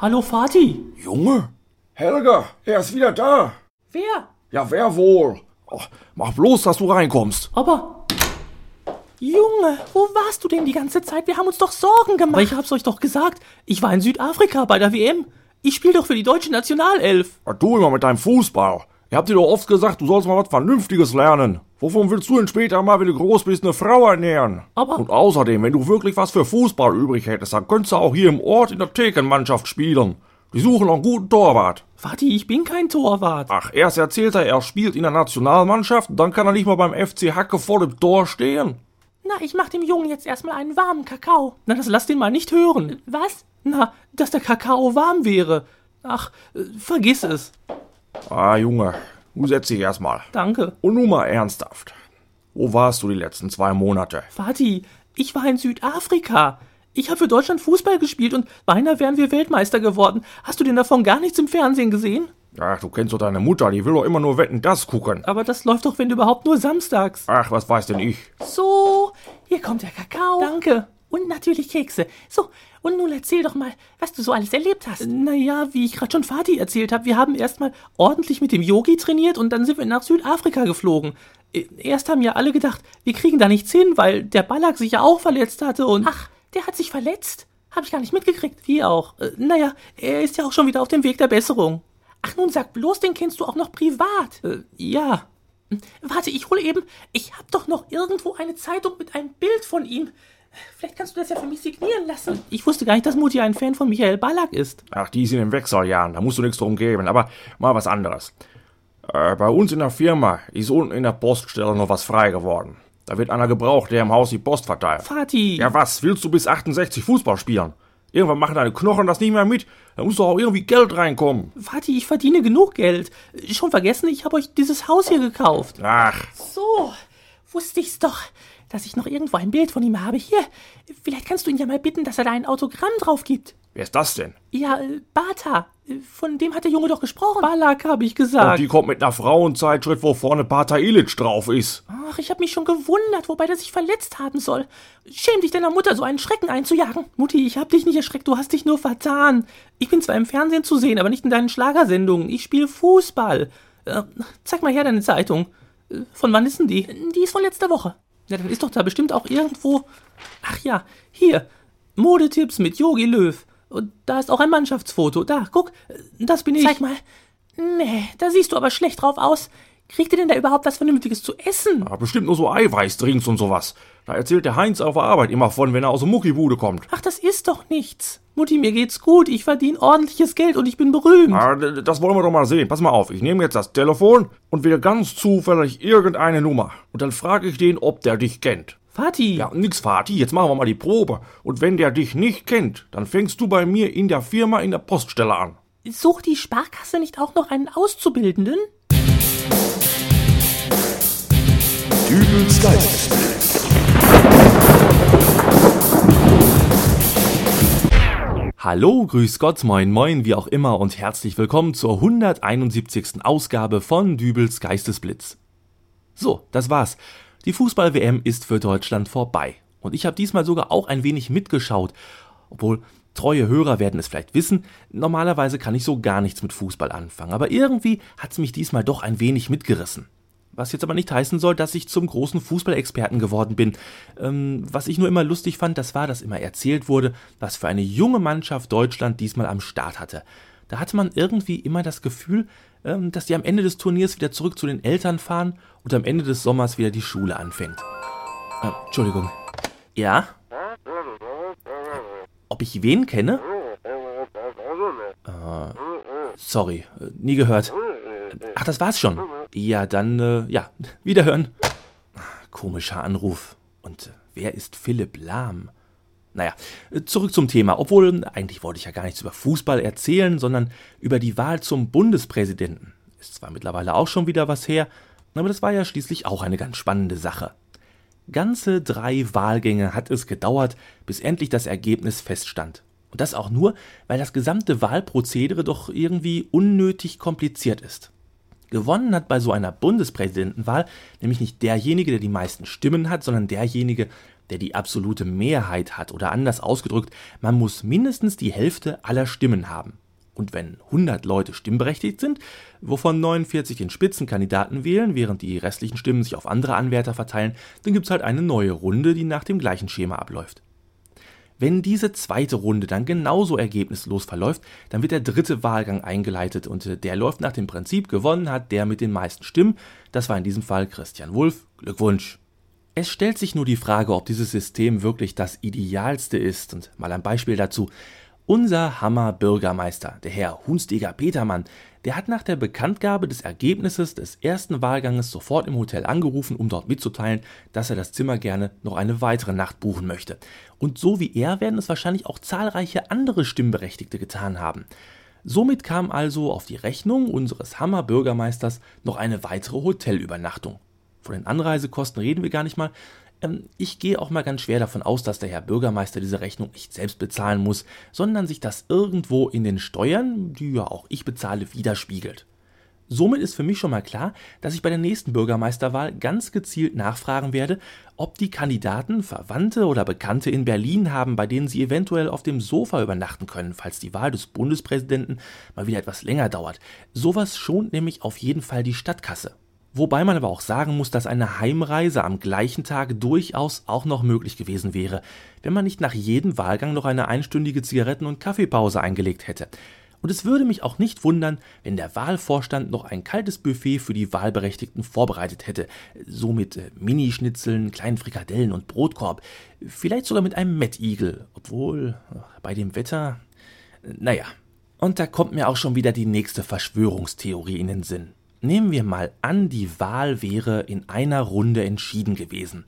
Hallo Vati. Junge? Helga, er ist wieder da. Wer? Ja, wer wohl? Oh, mach bloß, dass du reinkommst. Aber. Junge, wo warst du denn die ganze Zeit? Wir haben uns doch Sorgen gemacht. Aber ich hab's euch doch gesagt. Ich war in Südafrika bei der WM. Ich spiele doch für die deutsche Nationalelf. Was du immer mit deinem Fußball? Ihr habt dir doch oft gesagt, du sollst mal was Vernünftiges lernen. Wovon willst du denn später mal, wenn du groß bist, eine Frau ernähren? Aber- Und außerdem, wenn du wirklich was für Fußball übrig hättest, dann könntest du auch hier im Ort in der Thekenmannschaft spielen. Die suchen noch einen guten Torwart. Vati, ich bin kein Torwart. Ach, erst erzählt er, er spielt in der Nationalmannschaft, dann kann er nicht mal beim FC Hacke vor dem Tor stehen. Na, ich mach dem Jungen jetzt erstmal einen warmen Kakao. Na, das lass den mal nicht hören. Was? Na, dass der Kakao warm wäre. Ach, äh, vergiss es. Ah, Junge, du setz dich erstmal. Danke. Und nun mal ernsthaft. Wo warst du die letzten zwei Monate? Vati, ich war in Südafrika. Ich habe für Deutschland Fußball gespielt und beinahe wären wir Weltmeister geworden. Hast du denn davon gar nichts im Fernsehen gesehen? Ach, du kennst doch deine Mutter, die will doch immer nur Wetten, das gucken. Aber das läuft doch, wenn überhaupt, nur samstags. Ach, was weiß denn ich? So, hier kommt der Kakao. Danke. Und natürlich Kekse. So, und nun erzähl doch mal, was du so alles erlebt hast. Naja, wie ich gerade schon Vati erzählt habe, wir haben erstmal ordentlich mit dem Yogi trainiert und dann sind wir nach Südafrika geflogen. Äh, Erst haben ja alle gedacht, wir kriegen da nichts hin, weil der Ballack sich ja auch verletzt hatte und... Ach, der hat sich verletzt? Hab ich gar nicht mitgekriegt. Wie auch. Äh, naja, er ist ja auch schon wieder auf dem Weg der Besserung. Ach nun, sag bloß, den kennst du auch noch privat. Äh, ja. Warte, ich hole eben. Ich hab doch noch irgendwo eine Zeitung mit einem Bild von ihm. Vielleicht kannst du das ja für mich signieren lassen. Ich wusste gar nicht, dass Mutti ein Fan von Michael Ballack ist. Ach, die sind in Wechseljahren, da musst du nichts drum geben. Aber mal was anderes. Äh, bei uns in der Firma ist unten in der Poststelle noch was frei geworden. Da wird einer gebraucht, der im Haus die Post verteilt. Vati. Ja, was? Willst du bis 68 Fußball spielen? Irgendwann machen deine Knochen das nicht mehr mit. Da muss doch auch irgendwie Geld reinkommen. Vati, ich verdiene genug Geld. Schon vergessen, ich habe euch dieses Haus hier gekauft. Ach, So, wusste ich's doch, dass ich noch irgendwo ein Bild von ihm habe. Hier, vielleicht kannst du ihn ja mal bitten, dass er da ein Autogramm drauf gibt. wer ist das denn? Ja, äh, Bata. Von dem hat der Junge doch gesprochen. Ballack, habe ich Und gesagt. die kommt mit einer Frauenzeitschrift, wo vorne Pater Illich drauf ist. Ach, ich habe mich schon gewundert, wobei der sich verletzt haben soll. Schäm dich deiner Mutter, so einen Schrecken einzujagen. Mutti, ich hab dich nicht erschreckt, du hast dich nur vertan. Ich bin zwar im Fernsehen zu sehen, aber nicht in deinen Schlagersendungen. Ich spiele Fußball. Äh, zeig mal her deine Zeitung. Äh, Von wann ist denn die? Die ist von letzter Woche. Ja, dann ist doch da bestimmt auch irgendwo. Ach ja, hier. Modetipps mit Yogi Löw. Und da ist auch ein Mannschaftsfoto. Da, guck, das bin ich. Zeig mal. Nee, da siehst du aber schlecht drauf aus. Kriegt ihr denn da überhaupt was Vernünftiges zu essen? Aber bestimmt nur so Eiweißdrinks und sowas. Da erzählt der Heinz auf der Arbeit immer von, wenn er aus der Muckibude kommt. Ach, das ist doch nichts. Mutti, mir geht's gut. Ich verdiene ordentliches Geld und ich bin berühmt. Ah, das wollen wir doch mal sehen. Pass mal auf, ich nehme jetzt das Telefon und wähle ganz zufällig irgendeine Nummer. Und dann frage ich den, ob der dich kennt. Vati. Ja, nix, Vati, jetzt machen wir mal die Probe. Und wenn der dich nicht kennt, dann fängst du bei mir in der Firma in der Poststelle an. Sucht die Sparkasse nicht auch noch einen Auszubildenden? Dübels Geistesblitz. Hallo, grüß Gott, moin moin, wie auch immer und herzlich willkommen zur 171. Ausgabe von Dübels Geistesblitz. So, das war's. Die Fußball-WM ist für Deutschland vorbei. Und ich habe diesmal sogar auch ein wenig mitgeschaut. Obwohl, treue Hörer werden es vielleicht wissen, normalerweise kann ich so gar nichts mit Fußball anfangen. Aber irgendwie hat's mich diesmal doch ein wenig mitgerissen. Was jetzt aber nicht heißen soll, dass ich zum großen Fußballexperten geworden bin. Ähm, was ich nur immer lustig fand, das war, dass immer erzählt wurde, was für eine junge Mannschaft Deutschland diesmal am Start hatte. Da hatte man irgendwie immer das Gefühl, ähm, dass die am Ende des Turniers wieder zurück zu den Eltern fahren und am Ende des Sommers wieder die Schule anfängt. Äh, Entschuldigung. Ja? Ob ich wen kenne? Äh, sorry, äh, nie gehört. Ach, das war's schon. Ja, dann, äh, ja, wiederhören. Komischer Anruf. Und äh, wer ist Philipp Lahm? Naja, zurück zum Thema. Obwohl, eigentlich wollte ich ja gar nichts über Fußball erzählen, sondern über die Wahl zum Bundespräsidenten. Ist zwar mittlerweile auch schon wieder was her, aber das war ja schließlich auch eine ganz spannende Sache. Ganze drei Wahlgänge hat es gedauert, bis endlich das Ergebnis feststand. Und das auch nur, weil das gesamte Wahlprozedere doch irgendwie unnötig kompliziert ist. Gewonnen hat bei so einer Bundespräsidentenwahl nämlich nicht derjenige, der die meisten Stimmen hat, sondern derjenige, der die absolute Mehrheit hat. Oder anders ausgedrückt, man muss mindestens die Hälfte aller Stimmen haben. Und wenn 100 Leute stimmberechtigt sind, wovon 49 den Spitzenkandidaten wählen, während die restlichen Stimmen sich auf andere Anwärter verteilen, dann gibt es halt eine neue Runde, die nach dem gleichen Schema abläuft. Wenn diese zweite Runde dann genauso ergebnislos verläuft, dann wird der dritte Wahlgang eingeleitet und äh, der läuft nach dem Prinzip gewonnen hat der mit den meisten Stimmen. Das war in diesem Fall Christian Wulff. Glückwunsch. Es stellt sich nur die Frage, ob dieses System wirklich das idealste ist und mal ein Beispiel dazu. Unser Hammer-Bürgermeister, der Herr Hunsteger Petermann, der hat nach der Bekanntgabe des Ergebnisses des ersten Wahlganges sofort im Hotel angerufen, um dort mitzuteilen, dass er das Zimmer gerne noch eine weitere Nacht buchen möchte. Und so wie er werden es wahrscheinlich auch zahlreiche andere Stimmberechtigte getan haben. Somit kam also auf die Rechnung unseres Hammer-Bürgermeisters noch eine weitere Hotelübernachtung. Von den Anreisekosten reden wir gar nicht mal. Ähm, ich gehe auch mal ganz schwer davon aus, dass der Herr Bürgermeister diese Rechnung nicht selbst bezahlen muss, sondern sich das irgendwo in den Steuern, die ja auch ich bezahle, widerspiegelt. Somit ist für mich schon mal klar, dass ich bei der nächsten Bürgermeisterwahl ganz gezielt nachfragen werde, ob die Kandidaten Verwandte oder Bekannte in Berlin haben, bei denen sie eventuell auf dem Sofa übernachten können, falls die Wahl des Bundespräsidenten mal wieder etwas länger dauert. Sowas schont nämlich auf jeden Fall die Stadtkasse. Wobei man aber auch sagen muss, dass eine Heimreise am gleichen Tag durchaus auch noch möglich gewesen wäre, wenn man nicht nach jedem Wahlgang noch eine einstündige Zigaretten- und Kaffeepause eingelegt hätte. Und es würde mich auch nicht wundern, wenn der Wahlvorstand noch ein kaltes Buffet für die Wahlberechtigten vorbereitet hätte, so mit äh, Minischnitzeln, kleinen Frikadellen und Brotkorb, vielleicht sogar mit einem Mettigel, obwohl bei dem Wetter, naja. Und da kommt mir auch schon wieder die nächste Verschwörungstheorie in den Sinn. Nehmen wir mal an, die Wahl wäre in einer Runde entschieden gewesen.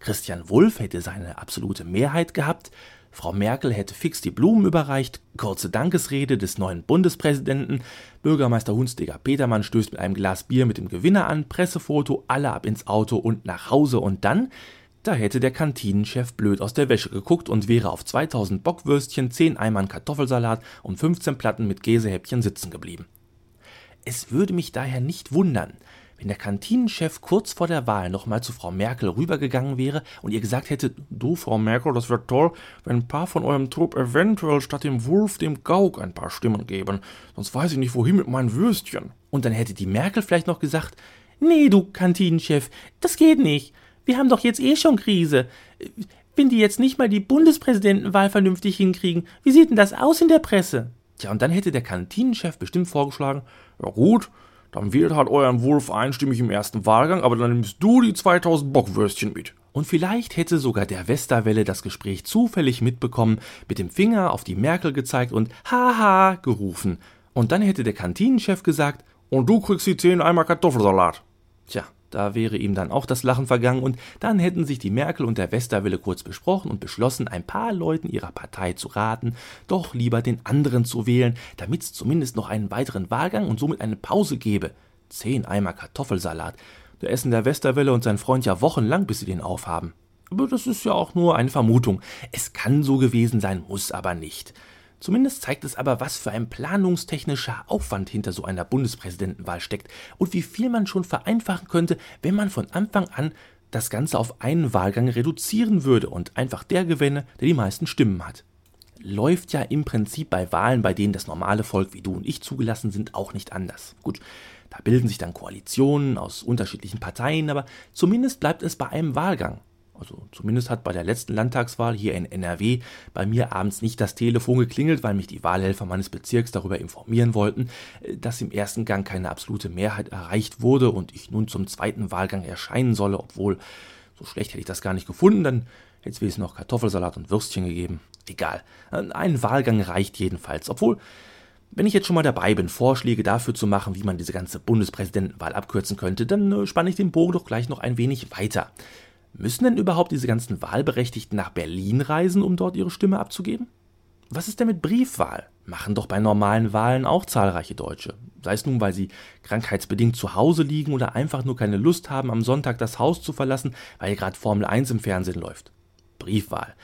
Christian Wulff hätte seine absolute Mehrheit gehabt, Frau Merkel hätte fix die Blumen überreicht, kurze Dankesrede des neuen Bundespräsidenten, Bürgermeister Hunsteger Petermann stößt mit einem Glas Bier mit dem Gewinner an, Pressefoto, alle ab ins Auto und nach Hause und dann, da hätte der Kantinenchef blöd aus der Wäsche geguckt und wäre auf 2000 Bockwürstchen, 10 Eimern Kartoffelsalat und 15 Platten mit Käsehäppchen sitzen geblieben. Es würde mich daher nicht wundern, wenn der Kantinenchef kurz vor der Wahl nochmal zu Frau Merkel rübergegangen wäre und ihr gesagt hätte, du Frau Merkel, das wäre toll, wenn ein paar von eurem Trupp eventuell statt dem Wurf dem Gauk ein paar Stimmen geben, sonst weiß ich nicht wohin mit meinen Würstchen. Und dann hätte die Merkel vielleicht noch gesagt, nee, du Kantinenchef, das geht nicht. Wir haben doch jetzt eh schon Krise. Wenn die jetzt nicht mal die Bundespräsidentenwahl vernünftig hinkriegen, wie sieht denn das aus in der Presse? Tja, und dann hätte der Kantinenchef bestimmt vorgeschlagen, ja gut, dann wählt halt euren Wurf einstimmig im ersten Wahlgang, aber dann nimmst du die 2000 Bockwürstchen mit. Und vielleicht hätte sogar der Westerwelle das Gespräch zufällig mitbekommen, mit dem Finger auf die Merkel gezeigt und Haha gerufen. Und dann hätte der Kantinenchef gesagt, und du kriegst die 10 Eimer Kartoffelsalat. Tja, da wäre ihm dann auch das Lachen vergangen und dann hätten sich die Merkel und der Westerwelle kurz besprochen und beschlossen, ein paar Leuten ihrer Partei zu raten, doch lieber den anderen zu wählen, damit es zumindest noch einen weiteren Wahlgang und somit eine Pause gäbe. Zehn Eimer Kartoffelsalat. Da essen der Westerwelle und sein Freund ja wochenlang, bis sie den aufhaben. Aber das ist ja auch nur eine Vermutung. Es kann so gewesen sein, muss aber nicht. Zumindest zeigt es aber, was für ein planungstechnischer Aufwand hinter so einer Bundespräsidentenwahl steckt und wie viel man schon vereinfachen könnte, wenn man von Anfang an das Ganze auf einen Wahlgang reduzieren würde und einfach der gewinne, der die meisten Stimmen hat. Läuft ja im Prinzip bei Wahlen, bei denen das normale Volk wie du und ich zugelassen sind, auch nicht anders. Gut, da bilden sich dann Koalitionen aus unterschiedlichen Parteien, aber zumindest bleibt es bei einem Wahlgang. Also zumindest hat bei der letzten Landtagswahl hier in NRW bei mir abends nicht das Telefon geklingelt, weil mich die Wahlhelfer meines Bezirks darüber informieren wollten, äh, dass im ersten Gang keine absolute Mehrheit erreicht wurde und ich nun zum zweiten Wahlgang erscheinen solle, obwohl so schlecht hätte ich das gar nicht gefunden, dann hätte es wenigstens noch Kartoffelsalat und Würstchen gegeben. Egal. Ein Wahlgang reicht jedenfalls, obwohl wenn ich jetzt schon mal dabei bin, Vorschläge dafür zu machen, wie man diese ganze Bundespräsidentenwahl abkürzen könnte, dann äh, spanne ich den Bogen doch gleich noch ein wenig weiter. Müssen denn überhaupt diese ganzen Wahlberechtigten nach Berlin reisen, um dort ihre Stimme abzugeben? Was ist denn mit Briefwahl? Machen doch bei normalen Wahlen auch zahlreiche Deutsche. Sei es nun, weil sie krankheitsbedingt zu Hause liegen oder einfach nur keine Lust haben, am Sonntag das Haus zu verlassen, weil gerade Formel 1 im Fernsehen läuft. Briefwahl.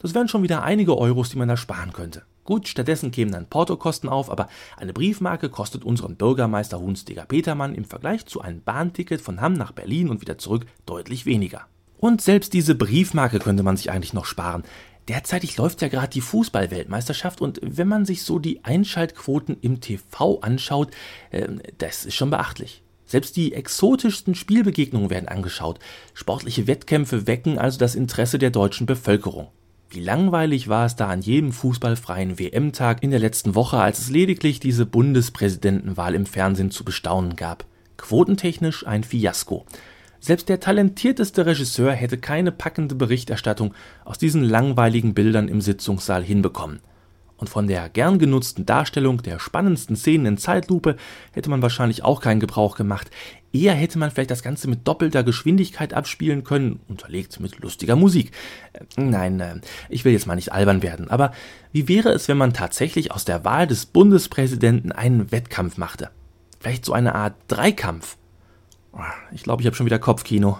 Das wären schon wieder einige Euros, die man da sparen könnte. Gut, stattdessen kämen dann Portokosten auf, aber eine Briefmarke kostet unseren Bürgermeister Hunsdiger Petermann im Vergleich zu einem Bahnticket von Hamm nach Berlin und wieder zurück deutlich weniger. Und selbst diese Briefmarke könnte man sich eigentlich noch sparen. Derzeitig läuft ja gerade die Fußballweltmeisterschaft und wenn man sich so die Einschaltquoten im TV anschaut, äh, das ist schon beachtlich. Selbst die exotischsten Spielbegegnungen werden angeschaut. Sportliche Wettkämpfe wecken also das Interesse der deutschen Bevölkerung. Wie langweilig war es da an jedem fußballfreien WM-Tag in der letzten Woche, als es lediglich diese Bundespräsidentenwahl im Fernsehen zu bestaunen gab. Quotentechnisch ein Fiasko. Selbst der talentierteste Regisseur hätte keine packende Berichterstattung aus diesen langweiligen Bildern im Sitzungssaal hinbekommen. Und von der gern genutzten Darstellung der spannendsten Szenen in Zeitlupe hätte man wahrscheinlich auch keinen Gebrauch gemacht. Eher hätte man vielleicht das Ganze mit doppelter Geschwindigkeit abspielen können, unterlegt mit lustiger Musik. Äh, nein, äh, ich will jetzt mal nicht albern werden, aber wie wäre es, wenn man tatsächlich aus der Wahl des Bundespräsidenten einen Wettkampf machte? Vielleicht so eine Art Dreikampf? Ich glaube, ich habe schon wieder Kopfkino.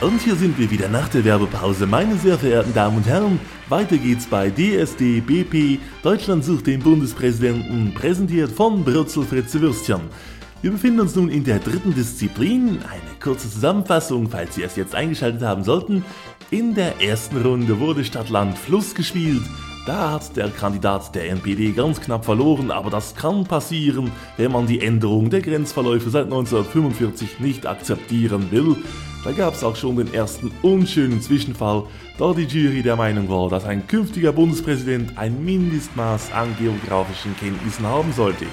Und hier sind wir wieder nach der Werbepause. Meine sehr verehrten Damen und Herren, weiter geht's bei DSD BP. Deutschland sucht den Bundespräsidenten, präsentiert von Brutzel Fritze Würstchen. Wir befinden uns nun in der dritten Disziplin. Eine kurze Zusammenfassung, falls Sie es jetzt eingeschaltet haben sollten. In der ersten Runde wurde Stadt, Land, Fluss gespielt. Da hat der Kandidat der NPD ganz knapp verloren, aber das kann passieren, wenn man die Änderung der Grenzverläufe seit 1945 nicht akzeptieren will. Da gab es auch schon den ersten unschönen Zwischenfall, da die Jury der Meinung war, dass ein künftiger Bundespräsident ein Mindestmaß an geografischen Kenntnissen haben sollte.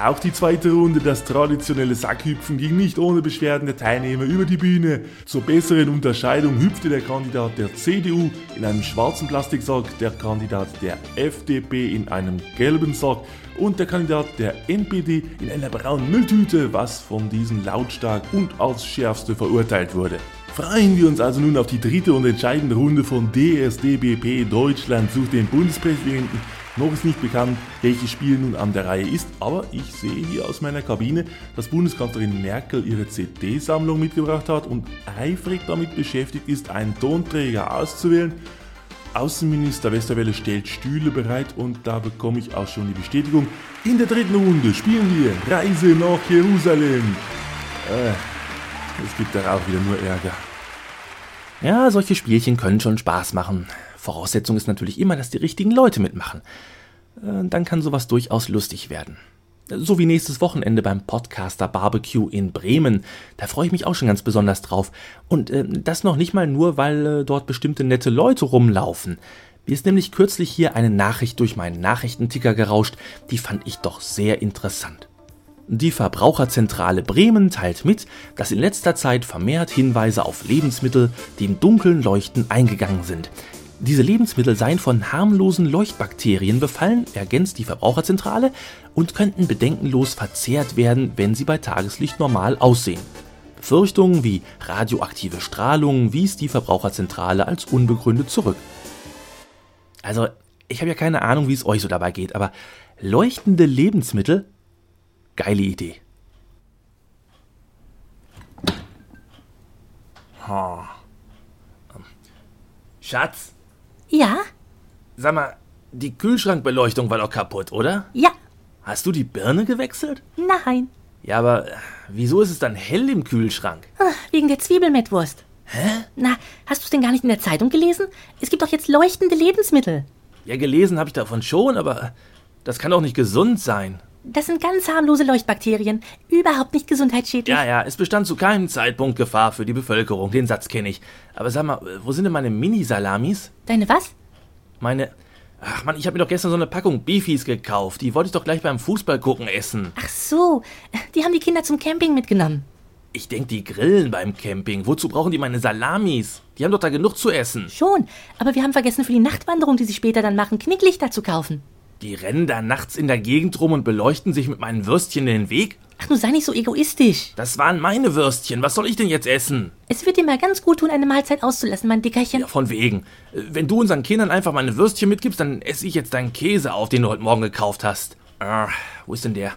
Auch die zweite Runde, das traditionelle Sackhüpfen, ging nicht ohne Beschwerden der Teilnehmer über die Bühne. Zur besseren Unterscheidung hüpfte der Kandidat der CDU in einem schwarzen Plastiksack, der Kandidat der FDP in einem gelben Sack und der Kandidat der NPD in einer braunen Mülltüte, was von diesen lautstark und als schärfste verurteilt wurde. Freuen wir uns also nun auf die dritte und entscheidende Runde von DSDBP Deutschland sucht den Bundespräsidenten noch ist nicht bekannt, welches Spiel nun an der Reihe ist, aber ich sehe hier aus meiner Kabine, dass Bundeskanzlerin Merkel ihre CD-Sammlung mitgebracht hat und eifrig damit beschäftigt ist, einen Tonträger auszuwählen. Außenminister Westerwelle stellt Stühle bereit und da bekomme ich auch schon die Bestätigung. In der dritten Runde spielen wir Reise nach Jerusalem. Äh, es gibt da auch wieder nur Ärger. Ja, solche Spielchen können schon Spaß machen. Voraussetzung ist natürlich immer, dass die richtigen Leute mitmachen. Äh, dann kann sowas durchaus lustig werden. So wie nächstes Wochenende beim Podcaster Barbecue in Bremen. Da freue ich mich auch schon ganz besonders drauf. Und äh, das noch nicht mal nur, weil äh, dort bestimmte nette Leute rumlaufen. Mir ist nämlich kürzlich hier eine Nachricht durch meinen Nachrichtenticker gerauscht, die fand ich doch sehr interessant. Die Verbraucherzentrale Bremen teilt mit, dass in letzter Zeit vermehrt Hinweise auf Lebensmittel, die im dunklen Leuchten eingegangen sind. Diese Lebensmittel seien von harmlosen Leuchtbakterien befallen, ergänzt die Verbraucherzentrale, und könnten bedenkenlos verzehrt werden, wenn sie bei Tageslicht normal aussehen. Befürchtungen wie radioaktive Strahlung wies die Verbraucherzentrale als unbegründet zurück. Also, ich habe ja keine Ahnung, wie es euch so dabei geht, aber leuchtende Lebensmittel? Geile Idee. Schatz, ja? Sag mal, die Kühlschrankbeleuchtung war doch kaputt, oder? Ja. Hast du die Birne gewechselt? Nein. Ja, aber äh, wieso ist es dann hell im Kühlschrank? Ach, wegen der Zwiebelmettwurst. Hä? Na, hast du es denn gar nicht in der Zeitung gelesen? Es gibt doch jetzt leuchtende Lebensmittel. Ja, gelesen habe ich davon schon, aber das kann doch nicht gesund sein. Das sind ganz harmlose Leuchtbakterien, überhaupt nicht gesundheitsschädlich. Ja, ja, es bestand zu keinem Zeitpunkt Gefahr für die Bevölkerung, den Satz kenne ich. Aber sag mal, wo sind denn meine Mini-Salamis? Deine was? Meine. Ach man, ich habe mir doch gestern so eine Packung Beefies gekauft. Die wollte ich doch gleich beim Fußball gucken essen. Ach so, die haben die Kinder zum Camping mitgenommen. Ich denk, die grillen beim Camping. Wozu brauchen die meine Salamis? Die haben doch da genug zu essen. Schon, aber wir haben vergessen, für die Nachtwanderung, die sie später dann machen, Knicklichter zu kaufen. Die rennen da nachts in der Gegend rum und beleuchten sich mit meinen Würstchen den Weg? Ach, du sei nicht so egoistisch. Das waren meine Würstchen. Was soll ich denn jetzt essen? Es wird dir mal ganz gut tun, eine Mahlzeit auszulassen, mein Dickerchen. Ja, von wegen. Wenn du unseren Kindern einfach meine Würstchen mitgibst, dann esse ich jetzt deinen Käse auf, den du heute Morgen gekauft hast. Ah, wo ist denn der?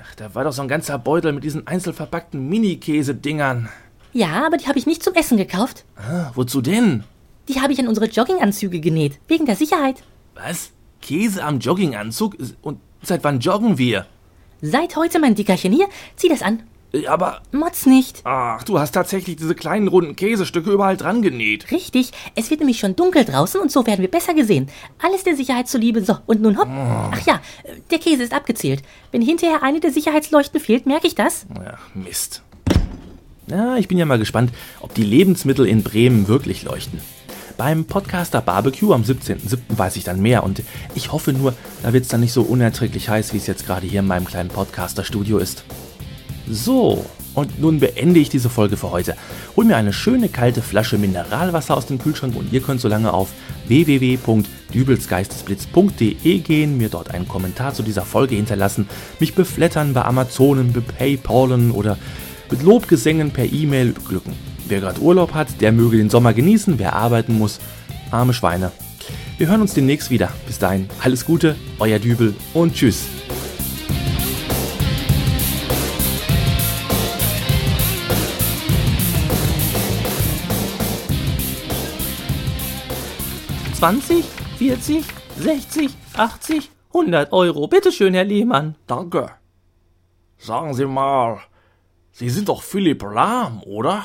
Ach, da war doch so ein ganzer Beutel mit diesen einzelverpackten Mini-Käse-Dingern. Ja, aber die habe ich nicht zum Essen gekauft. Ah, wozu denn? Die habe ich an unsere Jogginganzüge genäht, wegen der Sicherheit. Was? Käse am Jogginganzug? Und seit wann joggen wir? Seit heute, mein Dickerchen. Hier, zieh das an. Äh, Aber, Motz nicht. ach, du hast tatsächlich diese kleinen runden Käsestücke überall dran genäht. Richtig, es wird nämlich schon dunkel draußen und so werden wir besser gesehen. Alles der Sicherheit zuliebe. So, und nun hopp. Ach ja, äh, der Käse ist abgezählt. Wenn hinterher eine der Sicherheitsleuchten fehlt, merke ich das. Ja, Mist. Ja, ich bin ja mal gespannt, ob die Lebensmittel in Bremen wirklich leuchten. Beim Podcaster Barbecue am 17.07. weiß ich dann mehr und ich hoffe nur, da wird es dann nicht so unerträglich heiß, wie es jetzt gerade hier in meinem kleinen Podcaster-Studio ist. So, und nun beende ich diese Folge für heute. Hol mir eine schöne kalte Flasche Mineralwasser aus dem Kühlschrank und ihr könnt so lange auf www.dübelsgeistesblitz.de gehen, mir dort einen Kommentar zu dieser Folge hinterlassen, mich beflattern bei Amazonen, bei Paypalen oder mit Lobgesängen per E-Mail beglücken. Wer gerade Urlaub hat, der möge den Sommer genießen, wer arbeiten muss, arme Schweine. Wir hören uns demnächst wieder. Bis dahin, alles Gute, euer Dübel und tschüss. Zwanzig, vierzig, sechzig, achtzig, hundert Euro. Bitte schön, Herr Lehmann. Danke. Sagen Sie mal, Sie sind doch Philipp Lahm, oder?